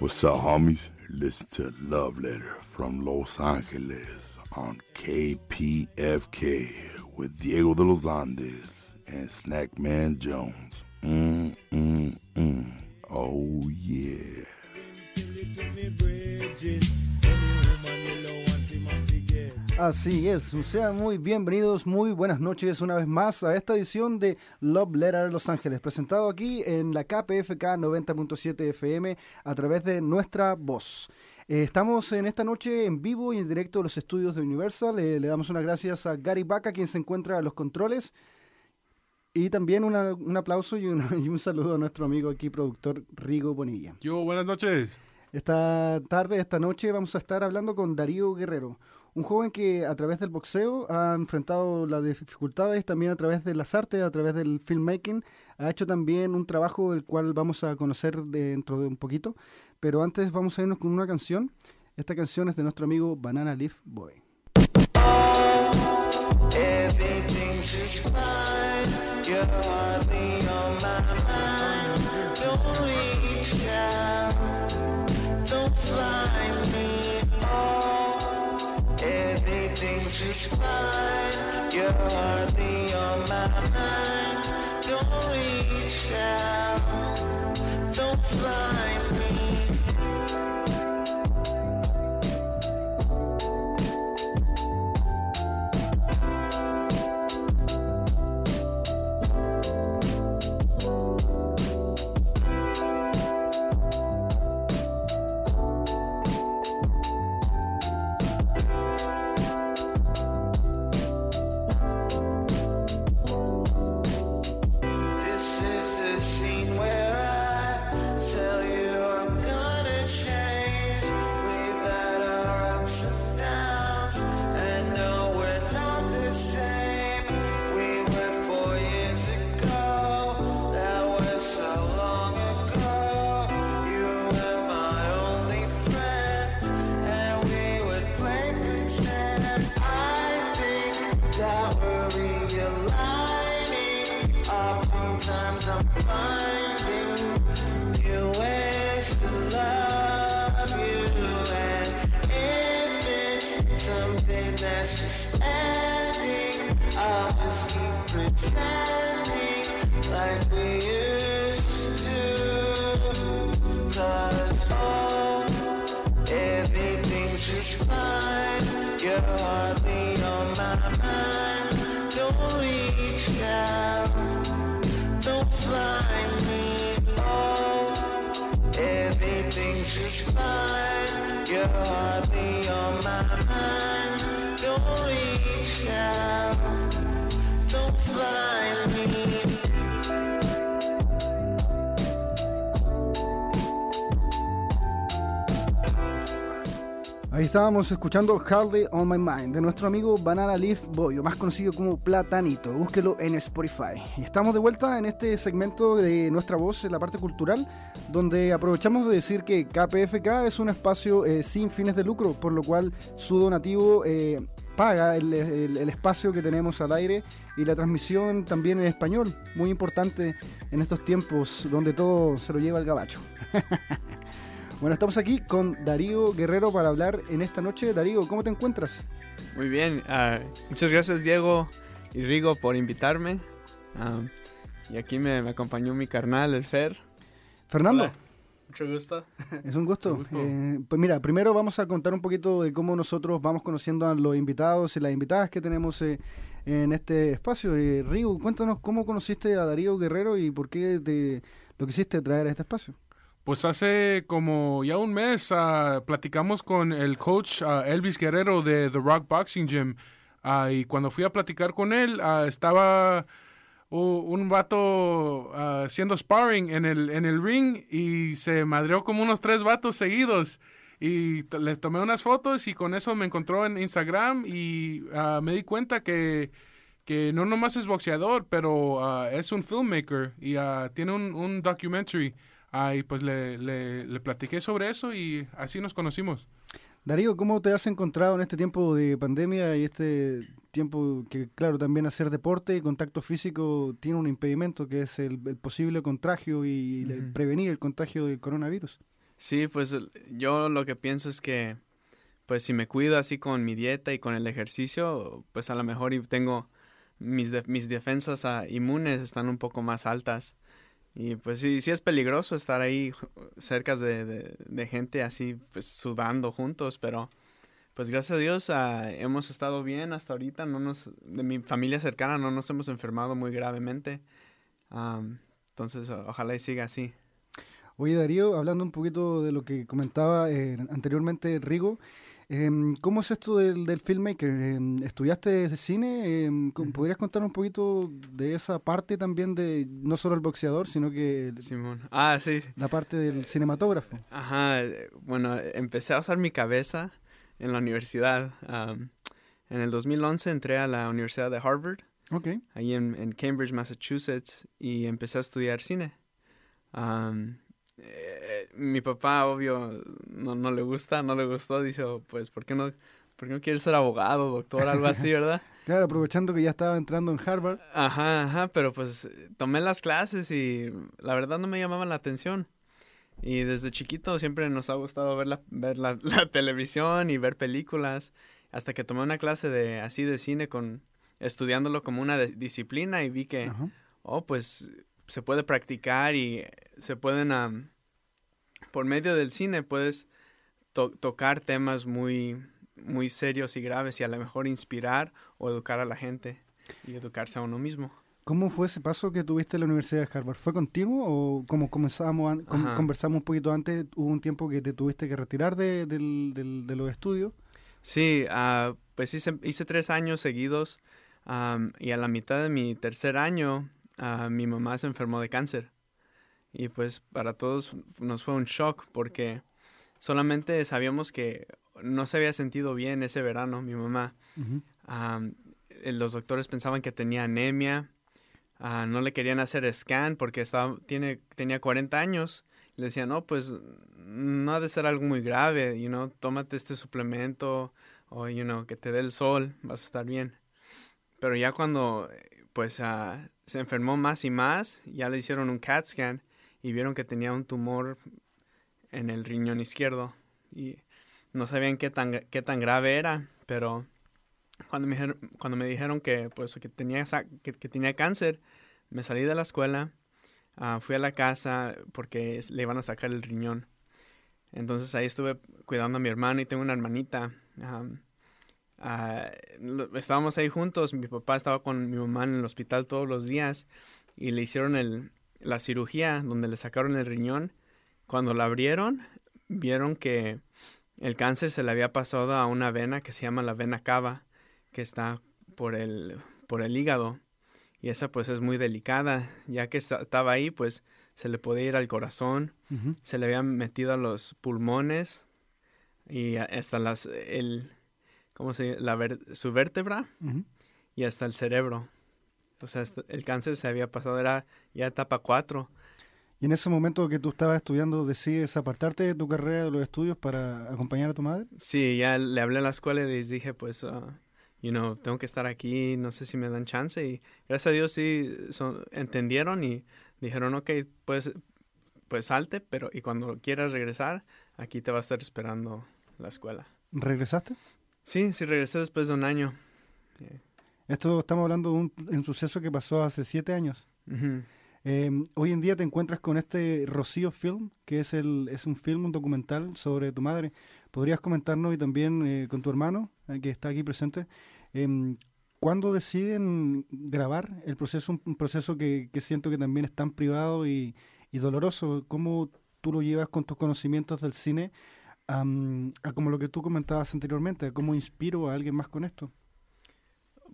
What's up, homies? Listen to Love Letter from Los Angeles on KPFK with Diego de los Andes and Snackman Jones. Mm, mm, mm. Oh, yeah. Así es, sean muy bienvenidos, muy buenas noches una vez más a esta edición de Love Letter Los Ángeles, presentado aquí en la KPFK 90.7 FM a través de nuestra voz. Eh, estamos en esta noche en vivo y en directo de los estudios de Universal. Eh, le damos unas gracias a Gary Baca, quien se encuentra a los controles. Y también una- un aplauso y, una- y un saludo a nuestro amigo aquí, productor Rigo Bonilla. Yo, buenas noches. Esta tarde, esta noche, vamos a estar hablando con Darío Guerrero, un joven que a través del boxeo ha enfrentado las dificultades, también a través de las artes, a través del filmmaking, ha hecho también un trabajo del cual vamos a conocer dentro de un poquito, pero antes vamos a irnos con una canción. Esta canción es de nuestro amigo Banana Leaf Boy. Just fine. You're hardly on my mind. Ahí estábamos escuchando Hardly on My Mind de nuestro amigo Banana Leaf Boy, o más conocido como Platanito. Búsquelo en Spotify. Y estamos de vuelta en este segmento de nuestra voz en la parte cultural, donde aprovechamos de decir que KPFK es un espacio eh, sin fines de lucro, por lo cual su donativo eh, paga el, el- el espacio que tenemos al aire y la transmisión también en español, muy importante en estos tiempos donde todo se lo lleva el gabacho. Bueno, estamos aquí con Darío Guerrero para hablar en esta noche. Darío, ¿cómo te encuentras? Muy bien, ah, muchas gracias Diego y Rigo por invitarme. Ah, y aquí me, me acompañó mi carnal, el Fer. Fernando, Hola. Mucho gusto. es un gusto. Eh, pues mira, primero vamos a contar un poquito de cómo nosotros vamos conociendo a los invitados y las invitadas que tenemos eh, en este espacio. Eh, Rigo, cuéntanos cómo conociste a Darío Guerrero y por qué te lo quisiste traer a este espacio. Pues hace como ya un mes ah, platicamos con el coach ah, Elvis Guerrero de The Rock Boxing Gym. Ah, y cuando fui a platicar con él, estaba un vato haciendo sparring en el, en el ring y se madreó como unos tres vatos seguidos. Y les tomé unas fotos y con eso me encontró en Instagram y me di cuenta que, que no nomás es boxeador, pero ah, es un filmmaker y ah, tiene un, un documentary. Ah, y pues le, le, le platiqué sobre eso y así nos conocimos. Darío, ¿cómo te has encontrado en este tiempo de pandemia y este tiempo que, claro, también hacer deporte y contacto físico tiene un impedimento que es el, el posible contagio y el Ujú. prevenir el contagio del coronavirus? Sí, pues yo lo que pienso es que, pues si me cuido así con mi dieta y con el ejercicio, pues a lo mejor y tengo mis, de- mis defensas ah, inmunes están un poco más altas. Y pues sí, sí es peligroso estar ahí cerca de, de- gente así, pues sudando juntos, pero pues gracias a Dios ah, hemos estado bien hasta ahorita, no nos, de mi familia cercana no nos hemos enfermado muy gravemente. Entonces, ojalá y siga así. Oye Darío, hablando un poquito de lo que comentaba eh, anteriormente Rigo, em, ¿cómo es esto del, del filmmaker? Em, ¿Estudiaste cine? Em, ¿cómo- Ujú. ¿Podrías contar un poquito de esa parte también de no solo el boxeador, sino que Simón. Ah, sí. la parte del cinematógrafo? Ajá. Bueno, empecé a usar mi cabeza en la universidad. En el 2011 entré a la Universidad de Harvard, Ok. ahí en, en Cambridge, Massachusetts, y empecé a estudiar cine. Eh, mi papá, obvio, no, no le gusta, no le gustó. Dice, "Oh, pues, ¿por qué no, por qué no quieres ser abogado, doctor, algo así, verdad? Claro, aprovechando que ya estaba entrando en Harvard. Ajá, ajá, pero pues tomé las clases y la verdad no me llamaban la atención. Y desde chiquito siempre nos ha gustado ver la, ver la, la televisión y ver películas. Hasta que tomé una clase de así de cine con estudiándolo como una de- disciplina y vi que, Ajá. oh, pues se puede practicar y se pueden, am, por medio del cine puedes to- tocar temas muy, muy serios y graves y a lo mejor inspirar o educar a la gente y educarse a uno mismo. ¿Cómo fue ese paso que tuviste en la Universidad de Harvard? ¿Fue continuo o como comenzamos com- conversamos un poquito antes, hubo un tiempo que te tuviste que retirar de, del- del- de los estudios? Sí, ah, pues hice, hice tres años seguidos am, y a la mitad de mi tercer año ah, mi mamá se enfermó de cáncer. Y pues para todos nos fue un shock porque solamente sabíamos que no se había sentido bien ese verano mi mamá. Eh, los doctores pensaban que tenía anemia, ah, no le querían hacer scan porque estaba, tiene, tenía 40 años. Le decían, no, pues no ha de ser algo muy grave, you know, tómate este suplemento o, you know, que te dé el sol, vas a estar bien. Pero ya cuando, pues, ah, se enfermó más y más, ya le hicieron un CAT scan y vieron que tenía un tumor en el riñón izquierdo y no sabían qué tan, qué tan grave era, pero cuando me cuando me dijeron que, pues, que, tenía, que, tenía cáncer, me salí de la escuela, ah, fui a la casa porque le iban a sacar el riñón. Entonces ahí estuve cuidando a mi hermano y tengo una hermanita. Lo- estábamos ahí juntos, mi papá estaba con mi mamá en el hospital todos los días y le hicieron el, la cirugía donde le sacaron el riñón. Cuando la abrieron, vieron que el cáncer se le había pasado a una vena que se llama la vena cava, que está por el, por el hígado. Y esa pues es muy delicada, ya que esta- estaba ahí, pues se le podía ir al corazón, se le habían metido a los pulmones y hasta las, el, ¿cómo se? La ver- su vértebra y hasta el cerebro. O sea, el cáncer se había pasado, era ya etapa 4. Y en ese momento que tú estabas estudiando, decides apartarte de tu carrera de los estudios para acompañar a tu madre. Sí, ya le hablé a la escuela y les dije, pues, ah, you know, tengo que estar aquí, no sé si me dan chance. Y gracias a Dios sí son- entendieron y dijeron, ok, pues, pues salte, pero y cuando quieras regresar, aquí te va a estar esperando la escuela. ¿Regresaste? Sí, sí regresé después de un año. Esto estamos hablando de un, un suceso que pasó hace siete años. Eh, hoy en día te encuentras con este Rocío Film, que es, el, es un film, un documental sobre tu madre. ¿Podrías comentarnos y también eh, con tu hermano, eh, que está aquí presente, em, cuándo deciden grabar el proceso, un, un proceso que, que siento que también es tan privado y, y doloroso? ¿Cómo tú lo llevas con tus conocimientos del cine am, a como lo que tú comentabas anteriormente? ¿Cómo inspiro a alguien más con esto?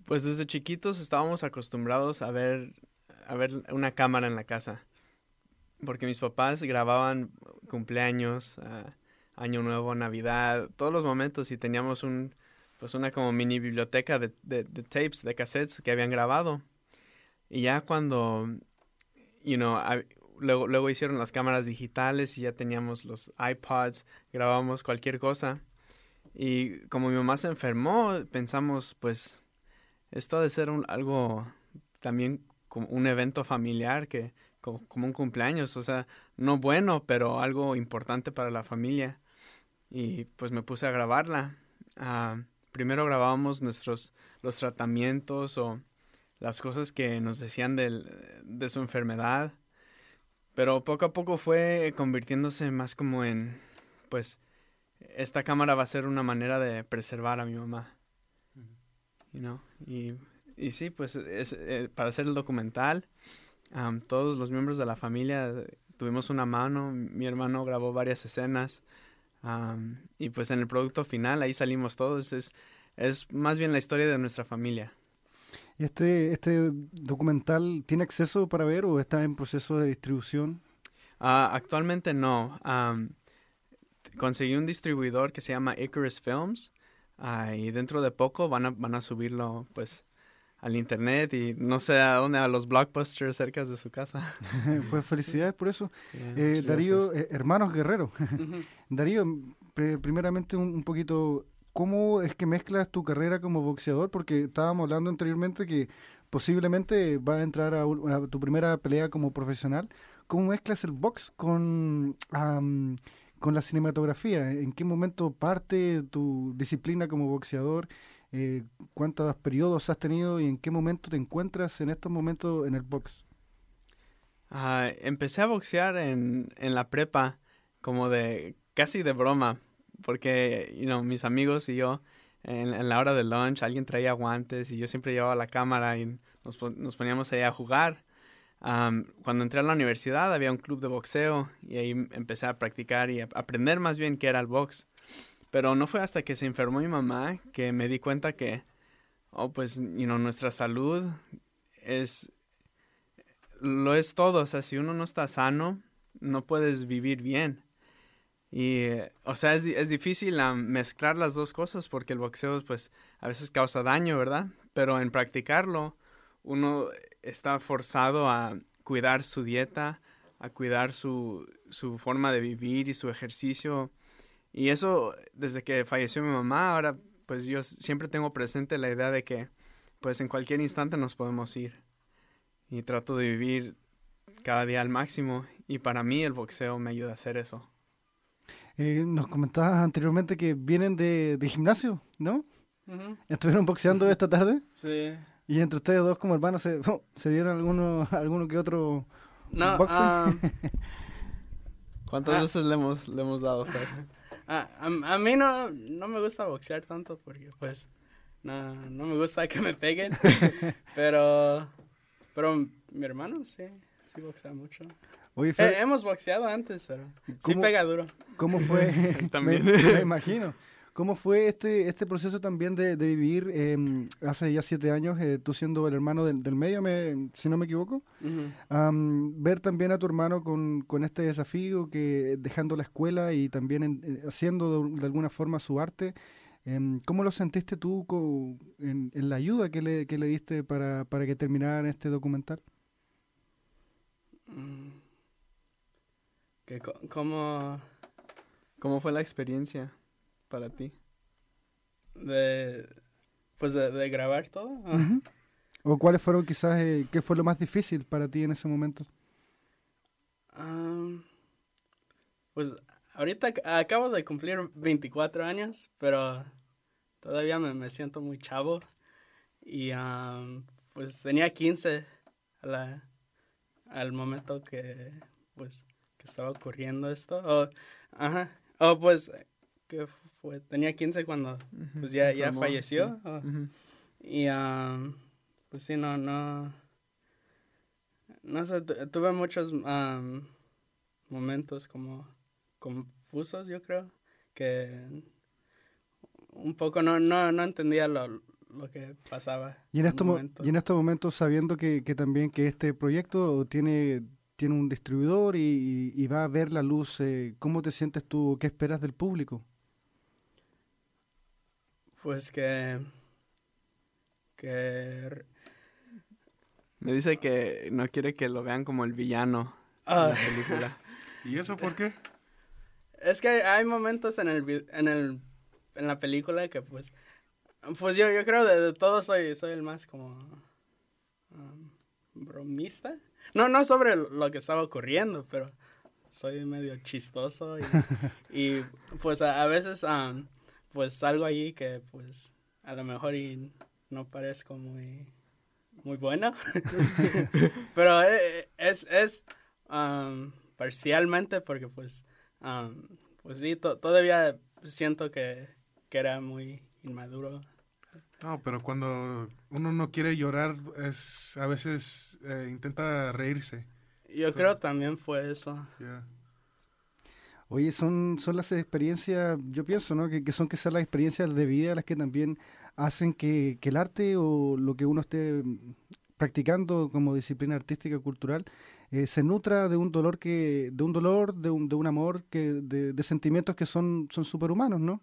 Pues desde chiquitos estábamos acostumbrados a ver, a ver una cámara en la casa. Porque mis papás grababan cumpleaños, ah, Año Nuevo, Navidad, todos los momentos y teníamos un, pues una como mini biblioteca de, de, de tapes, de cassettes que habían grabado. Y ya cuando, you know, luego, luego hicieron las cámaras digitales y ya teníamos los iPods, grabamos cualquier cosa. Y como mi mamá se enfermó, pensamos, pues, esto ha de ser un- algo también como un evento familiar que co- como, un cumpleaños, o sea, no bueno, pero algo importante para la familia. Y pues me puse a grabarla. Ah, primero grabábamos nuestros, los tratamientos o las cosas que nos decían del- de su enfermedad. Pero poco a poco fue convirtiéndose más como en, pues, esta cámara va a ser una manera de preservar a mi mamá. You know? y, y sí, pues es, eh, para hacer el documental, am, todos los miembros de la familia eh, tuvimos una mano, mi hermano grabó varias escenas y pues en el producto final ahí salimos todos, es, es más bien la historia de nuestra familia. ¿Y este, este documental tiene acceso para ver o está en proceso de distribución? Ah, actualmente no. Am, conseguí un distribuidor que se llama Icarus Films ah, y dentro de poco van a, van a subirlo pues al internet y no sé a dónde, a los blockbusters cerca de su casa. pues felicidades por eso. Yeah, Eh, Darío, eh, hermanos Guerrero. Darío, primeramente un, un poquito, ¿cómo es que mezclas tu carrera como boxeador? Porque estábamos hablando anteriormente que posiblemente vas a entrar a, tu primera pelea como profesional. ¿Cómo mezclas el box con, con la cinematografía? ¿En qué momento parte tu disciplina como boxeador? Eh, ¿Cuántos periodos has tenido y en qué momento te encuentras en estos momentos en el box? Ah, empecé a boxear en, en la prepa como de casi de broma porque you know, mis amigos y yo en, en la hora del lunch alguien traía guantes y yo siempre llevaba la cámara y nos, pon- nos poníamos ahí a jugar. Am, cuando entré a la universidad había un club de boxeo y ahí empecé a practicar y aprender más bien qué era el box. Pero no fue hasta que se enfermó mi mamá que me di cuenta que, oh, pues, you nuestra salud es, lo es todo. O sea, si uno no está sano, no puedes vivir bien. Y, eh, o sea, es, es difícil mezclar las dos cosas porque el boxeo, pues, a veces causa daño, ¿verdad? Pero en practicarlo, uno está forzado a cuidar su dieta, a cuidar su, su forma de vivir y su ejercicio. Y eso, desde que falleció mi mamá, ahora, pues, yo siempre tengo presente la idea de que, pues, en cualquier instante nos podemos ir y trato de vivir cada día al máximo y para mí el boxeo me ayuda a hacer eso. Eh, nos comentabas anteriormente que vienen de, de gimnasio, ¿no? ¿Estuvieron boxeando esta tarde? Sí. Y entre ustedes dos como hermanos se, se dieron alguno, alguno que otro... No, Boxing. ah, ¿Cuántas Ah. veces le hemos, le hemos dado? Ah, a, a mí no, no me gusta boxear tanto porque pues no, no me gusta que me peguen. pero, pero mi hermano sí, sí boxea mucho. Oye, Eh, Fer, hemos boxeado antes, pero sí pega duro. ¿cómo fue? También. me, me imagino. ¿Cómo fue este, este proceso también de, de vivir eh, hace ya siete años, eh, tú siendo el hermano del, del medio, me- si no me equivoco? Ujú. Am, ver también a tu hermano con, con este desafío, que dejando la escuela y también en- eh, haciendo de, de alguna forma su arte, em, ¿cómo lo sentiste tú co- en, en la ayuda que le, que le diste para, para que terminara este documental? Mm. Que co- como ¿Cómo fue la experiencia para ti? de pues de, de grabar todo. ¿O cuáles fueron quizás, eh, qué fue lo más difícil para ti en ese momento? Am, pues ahorita ac- acabo de cumplir 24 años, pero todavía me, me siento muy chavo. Y am, pues tenía 15 a la- al momento que pues que estaba ocurriendo esto. O, ajá. O pues que fue tenía 15 cuando pues ya, ya falleció. sí. y am, pues sí, no, no. No sé, tu- tuve muchos am, momentos como confusos, yo creo. Que un poco no, no, no entendía lo, lo que pasaba. Y en, estos mo- momento. y en estos momentos sabiendo que, que también que este proyecto tiene, tiene un distribuidor y, y va a ver la luz, eh, ¿cómo te sientes tú? ¿Qué esperas del público? Pues que. Que. Me dice que no quiere que lo vean como el villano de ah, la película. ¿Y eso por qué? Es que hay, momentos en el, vi- en el en la película que pues pues yo, yo creo de, de todos soy soy el más como um, bromista No, no sobre lo que estaba ocurriendo, pero soy medio chistoso y, y, pues a, a veces um, pues salgo allí que pues a lo mejor y no parezco muy muy bueno. pero eh, es, es um, parcialmente porque pues um, pues sí, to- todavía siento que, que era muy inmaduro. No, pero cuando uno no quiere llorar, es a veces eh, intenta reírse. Yo creo también fue eso. Yeah. Oye, son, son las experiencias, yo pienso, ¿no? Que, que son quizás las experiencias de vida las que también hacen que, que el arte o lo que uno esté mm, practicando como disciplina artística cultural eh, se nutra de un dolor que, de un dolor, de un, de un amor, que, de, de sentimientos que son, son superhumanos, ¿no?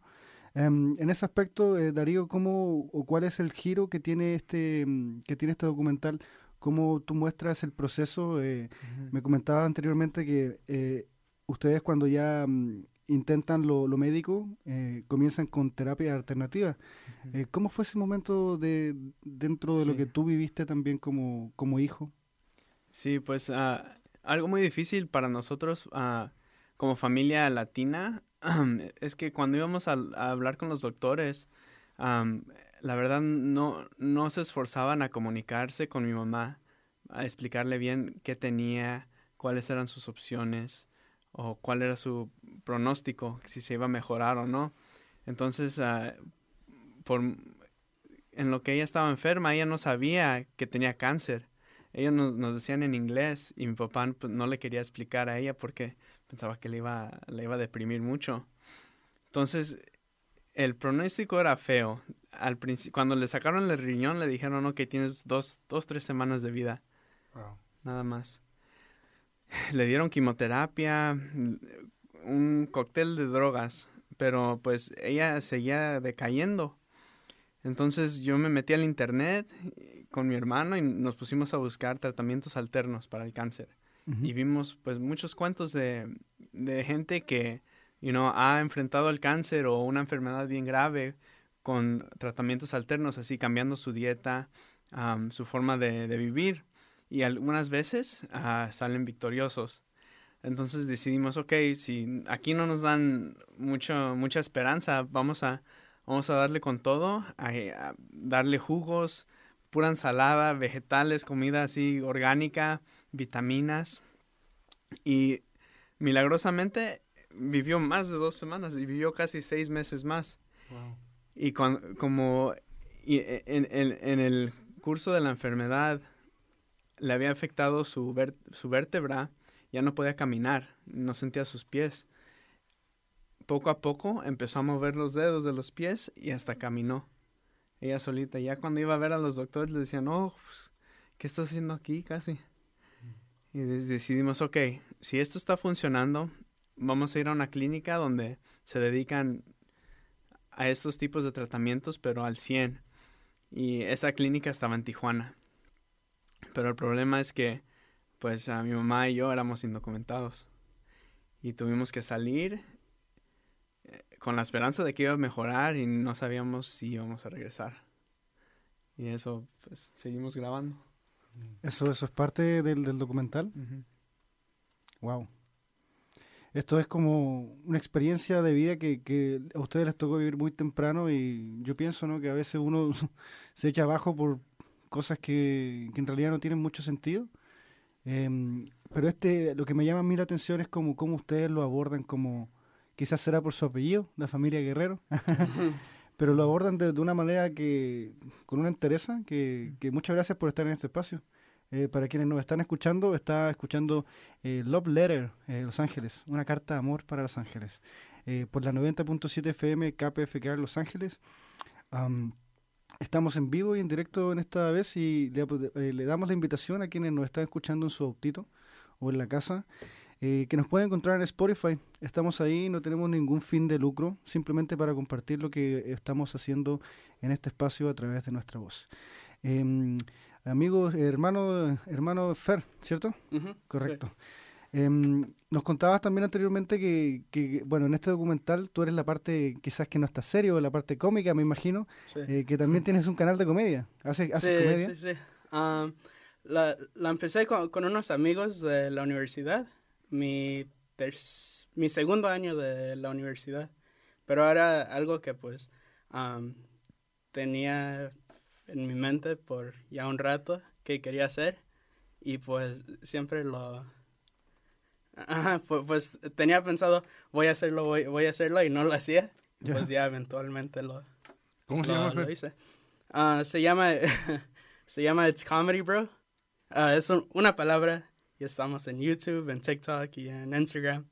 Em, en ese aspecto, eh, Darío, ¿cómo o cuál es el giro que tiene este, mm, que tiene este documental? ¿Cómo tú muestras el proceso? Eh, me comentaba anteriormente que eh, ustedes cuando ya mm, intentan lo, lo médico, eh, comienzan con terapia alternativa. Eh, ¿Cómo fue ese momento de dentro de lo Sí. que tú viviste también como, como hijo? Sí, pues ah, algo muy difícil para nosotros ah, como familia latina es que cuando íbamos a, hablar con los doctores, la verdad no, no se esforzaban a comunicarse con mi mamá, a explicarle bien qué tenía, cuáles eran sus opciones o cuál era su pronóstico, si se iba a mejorar o no. Entonces, por, en lo que ella estaba enferma, ella no sabía que tenía cáncer ellos nos, nos decían en inglés y mi papá pues, no le quería explicar a ella porque pensaba que le iba, le iba a deprimir mucho. Entonces, el pronóstico era feo. Al cuando le sacaron el riñón le dijeron, ok, tienes dos, dos, tres semanas de vida, Wow. nada más. Le dieron quimioterapia, un cóctel de drogas, pero pues ella seguía decayendo. Entonces yo me metí al internet con mi hermano y nos pusimos a buscar tratamientos alternos para el cáncer. Y vimos pues muchos cuentos de, de gente que, you know, ha enfrentado el cáncer o una enfermedad bien grave con tratamientos alternos, así cambiando su dieta, am, su forma de, de vivir. Y algunas veces ah, salen victoriosos. Entonces decidimos, ok, si aquí no nos dan mucho, mucha esperanza, vamos a, vamos a darle con todo, a darle jugos, pura ensalada, vegetales, comida así orgánica, vitaminas. Y milagrosamente vivió más de dos semanas, vivió casi seis meses más. Wow. Y con- como y e, en, en- en el curso de la enfermedad le había afectado su, ver- su vértebra, ya no podía caminar, no sentía sus pies. Poco a poco empezó a mover los dedos de los pies y hasta caminó. Ella solita. Ya cuando iba a ver a los doctores le decían, oh, pues, ¿qué estás haciendo aquí casi? Y decidimos, ok, si esto está funcionando, vamos a ir a una clínica donde se dedican a estos tipos de tratamientos, pero al 100. Y esa clínica estaba en Tijuana. Pero el problema es que, pues, a mi mamá y yo éramos indocumentados. Y tuvimos que salir con la esperanza de que iba a mejorar y no sabíamos si íbamos a regresar. Y eso, pues, seguimos grabando. Eso, eso es parte del, del documental. Wow. Esto es como una experiencia de vida que, que a ustedes les tocó vivir muy temprano y yo pienso ¿no? que a veces uno se echa abajo por cosas que, que en realidad no tienen mucho sentido. Em, pero este, lo que me llama a mí la atención es como cómo ustedes lo abordan como, quizás será por su apellido, la familia Guerrero, pero lo abordan de, de una manera que, con una entereza, que, que muchas gracias por estar en este espacio. Eh, para quienes nos están escuchando, está escuchando eh, Love Letter, eh, Los Ángeles, una carta de amor para Los Ángeles, eh, por la 90.7 FM KPFK Los Ángeles. Am, estamos en vivo y en directo en esta vez y le, eh, le damos la invitación a quienes nos están escuchando en su autito o en la casa, eh, que nos pueden encontrar en Spotify. Estamos ahí, no tenemos ningún fin de lucro, simplemente para compartir lo que estamos haciendo en este espacio a través de nuestra voz. Em, amigo, hermano, hermano Fer, ¿cierto? Correcto. Em, nos contabas también anteriormente que, que, bueno, en este documental tú eres la parte quizás que no está serio, la parte cómica, me imagino, sí. eh, que también tienes un canal de comedia. ¿Haces, comedia? Sí, sí. Um, la, la empecé con, con unos amigos de la universidad, mi, mi segundo año de la universidad. Pero era algo que pues am, tenía en mi mente por ya un rato que quería hacer y pues siempre lo... Ajá, pu- pues, tenía pensado voy a hacerlo, voy, voy a hacerlo y no lo hacía. Pues ya eventualmente lo, ¿Cómo se lo- llama, lo hice. Ah, se llama se llama It's Comedy Bro. Ah, es un- una palabra y estamos en YouTube, en TikTok y en Instagram.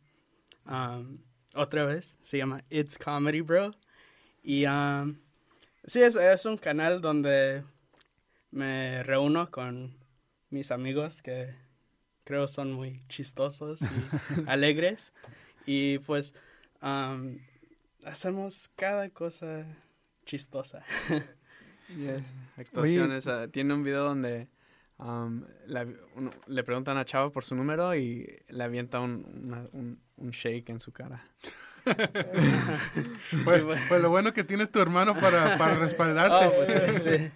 Um, otra vez se llama It's Comedy Bro y um, sí es, es un canal donde me reúno con mis amigos que creo son muy chistosos y alegres y pues um, hacemos cada cosa chistosa. Yes, Actuaciones. tiene un video donde um, la- uno- le preguntan a Chavo por su número y le avienta un, una- un, un shake en su cara. Pues, pues lo bueno que tienes tu hermano para, para respaldarte. Oh, pues sí,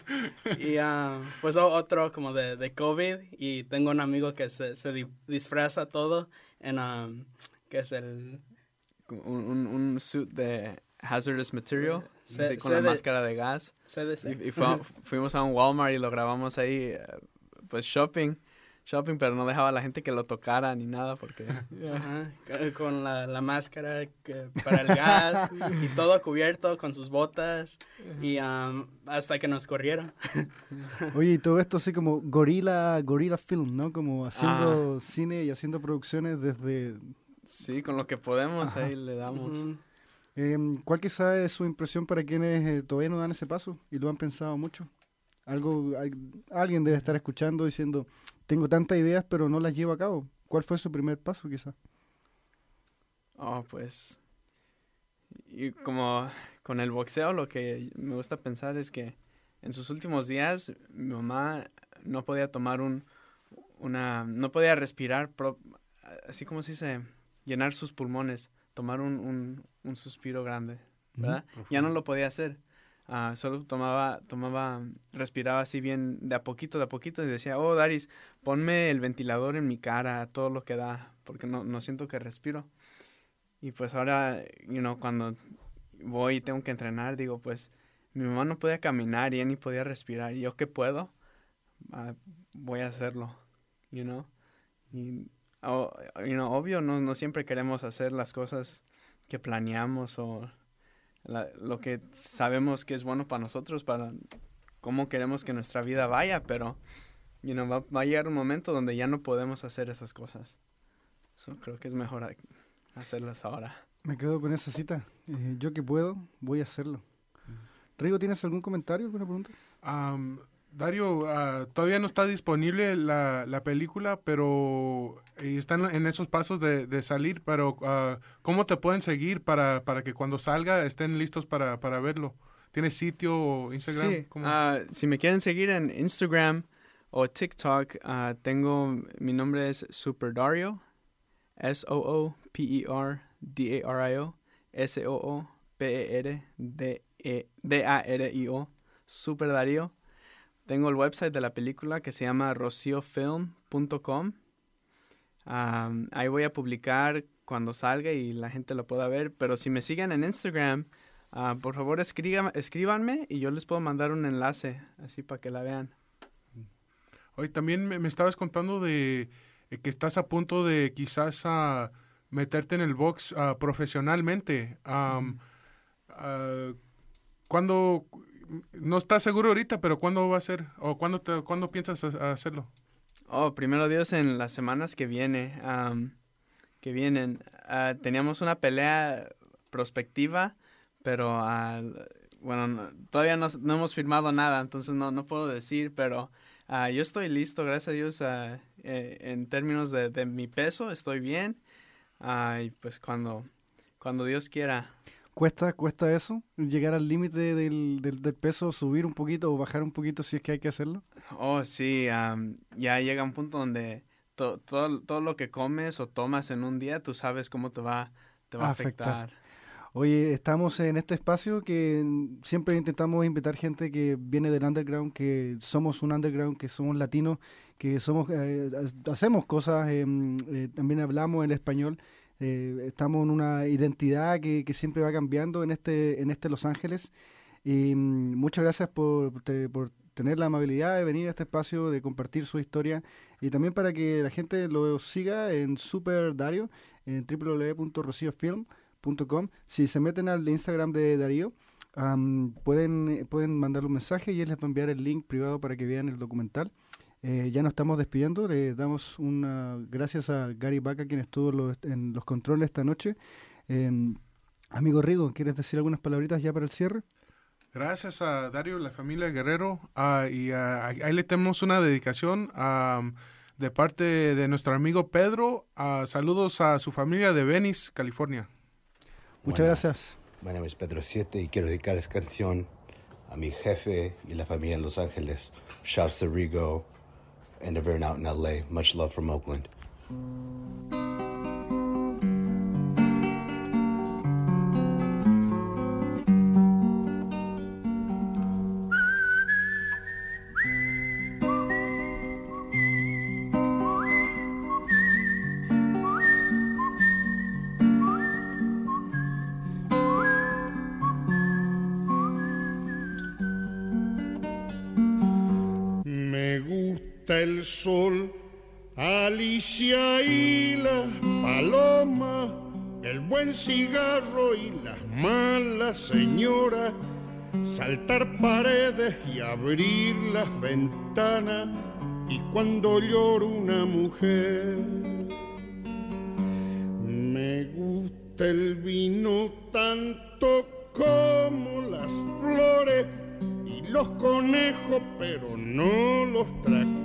sí. Y ah, pues otro como de, de COVID y tengo un amigo que se, se di- disfraza todo en, um, que es el... Un, un, un suit de hazardous material Se- con la de- máscara de gas. CDC. Y, y fue- fuimos a un Walmart y lo grabamos ahí, eh, pues shopping, shopping, pero no dejaba a la gente que lo tocara ni nada porque... Ajá, con la, la máscara que- para el gas y todo cubierto con sus botas y um, hasta que nos corrieron. Oye, y todo esto así como gorila, gorila film, ¿no? Como haciendo Ah. cine y haciendo producciones desde... Sí, con lo que podemos Ajá. ahí le damos. Em, ¿Cuál quizá es su impresión para quienes eh, todavía no dan ese paso y lo han pensado mucho? Algo, al- alguien debe estar escuchando diciendo, tengo tantas ideas pero no las llevo a cabo. ¿Cuál fue su primer paso quizá? Oh, pues. Y como con el boxeo, lo que me gusta pensar es que en sus últimos días mi mamá no podía tomar un. Una. No podía respirar, pro- así como se dice, llenar sus pulmones, tomar un, un, un suspiro grande, ¿verdad? Ya no lo podía hacer. Ah, solo tomaba, tomaba, respiraba así bien de a poquito, de a poquito y decía, oh, Daris, ponme el ventilador en mi cara, todo lo que da, porque no, no siento que respiro. Y pues ahora, you know, cuando voy y tengo que entrenar, digo, pues mi mamá no podía caminar y ella ni podía respirar. Y yo que puedo, Ah, voy a hacerlo, you know. Oh, you know, obvio, no, no siempre queremos hacer las cosas que planeamos o la- lo que sabemos que es bueno para nosotros, para cómo queremos que nuestra vida vaya, pero, you know, va, va a llegar un momento donde ya no podemos hacer esas cosas. So, creo que es mejor a- hacerlas ahora. Me quedo con esa cita. Eh, yo que puedo, voy a hacerlo. Rigo, ¿tienes algún comentario, alguna pregunta? Am, Dario, ah, todavía no está disponible la, la película, pero eh, están en esos pasos de, de salir, pero ah, ¿cómo te pueden seguir para, para que cuando salga estén listos para, para verlo? ¿Tienes sitio o Instagram? Sí, ah, si me quieren seguir en Instagram o TikTok, tengo, mi nombre es Super Dario, E S-O-O-P-E-R-D-A-R-I-O, S-O-O-P-E-R-D-A-R-I-O, Super Darío. Tengo el website de la película que se llama rociofilm.com. Ahí voy a publicar cuando salga y la gente lo pueda ver, pero si me siguen en Instagram, Ah, por favor, escriba- escríbanme y yo les puedo mandar un enlace, así para que la vean. Oye, también me, me estabas contando de eh, que estás a punto de quizás meterte en el box ah, profesionalmente. Ah, ¿Cuándo? No estás seguro ahorita, pero ¿cuándo va a ser? ¿O cuándo, te- cuándo piensas ha- hacerlo? Oh, primero Dios, en las semanas que viene, que vienen, ah, teníamos una pelea prospectiva, pero ah, bueno, no- todavía no, no hemos firmado nada, entonces no, no puedo decir, pero ah, yo estoy listo, gracias a Dios, ah, eh, en términos de, de mi peso, estoy bien, y pues cuando, cuando Dios quiera. ¿Cuesta, cuesta eso? ¿Llegar al límite del, del, del peso, subir un poquito o bajar un poquito si es que hay que hacerlo? Oh, sí, am, ya llega un punto donde to- todo, todo lo que comes o tomas en un día, tú sabes cómo te va, te va a Afectar. afectar. Oye, estamos en este espacio que siempre intentamos invitar gente que viene del underground, que somos un underground, que somos latinos, que somos eh, ha- hacemos cosas, eh, eh, también hablamos el español, eh, estamos en una identidad que, siempre va cambiando en este, en este Los Ángeles. Y mm, muchas gracias por, por tener la amabilidad de venir a este espacio, de compartir su historia y también para que la gente lo siga en Super Dario, en www.rociofilm.com. Si se meten al Instagram de Darío, pueden, pueden mandarle un mensaje y él les va a enviar el link privado para que vean el documental. Eh, ya nos estamos despidiendo, le damos una gracias a Gary Baca quien estuvo en los, en los controles esta noche. Em, amigo Rigo, ¿quieres decir algunas palabritas ya para el cierre? Gracias a Dario, la familia Guerrero, ah, y ah, ahí le tenemos una dedicación de parte de nuestro amigo Pedro. saludos a su familia de Venice, California. Muchas Buenas. gracias. Mi nombre es Pedro Siete y quiero dedicar esta canción a mi jefe y la familia en Los Ángeles, Shouts to Rigo and everyone out in LA. Much love from Oakland. Gusta el sol, Alicia y la paloma, el buen cigarro y las malas señoras, saltar paredes y abrir las ventanas, y cuando llora una mujer. Me gusta el vino tanto como las flores y los conejos, pero no los tractores,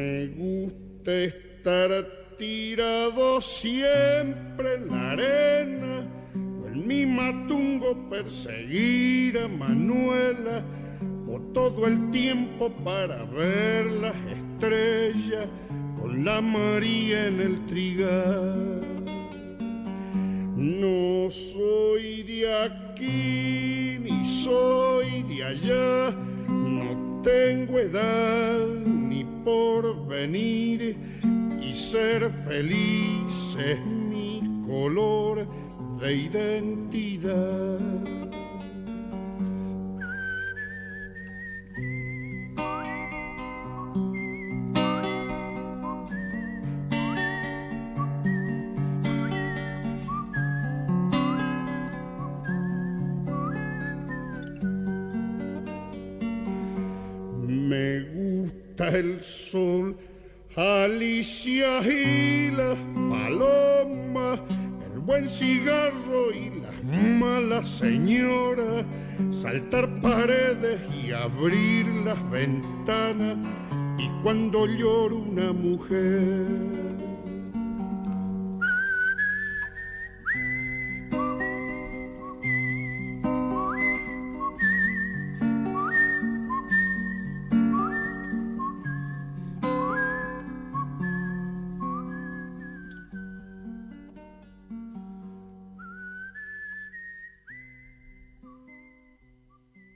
Me gusta estar tirado siempre en la arena, o en mi matungo perseguir a Manuela, o todo el tiempo para ver las estrellas con la María en el trigal. No soy de aquí ni soy de allá, tengo edad ni por venir y ser feliz es mi color de identidad. El sol, Alicia y las palomas, el buen cigarro y las malas señoras, saltar paredes y abrir las ventanas, y cuando llora una mujer.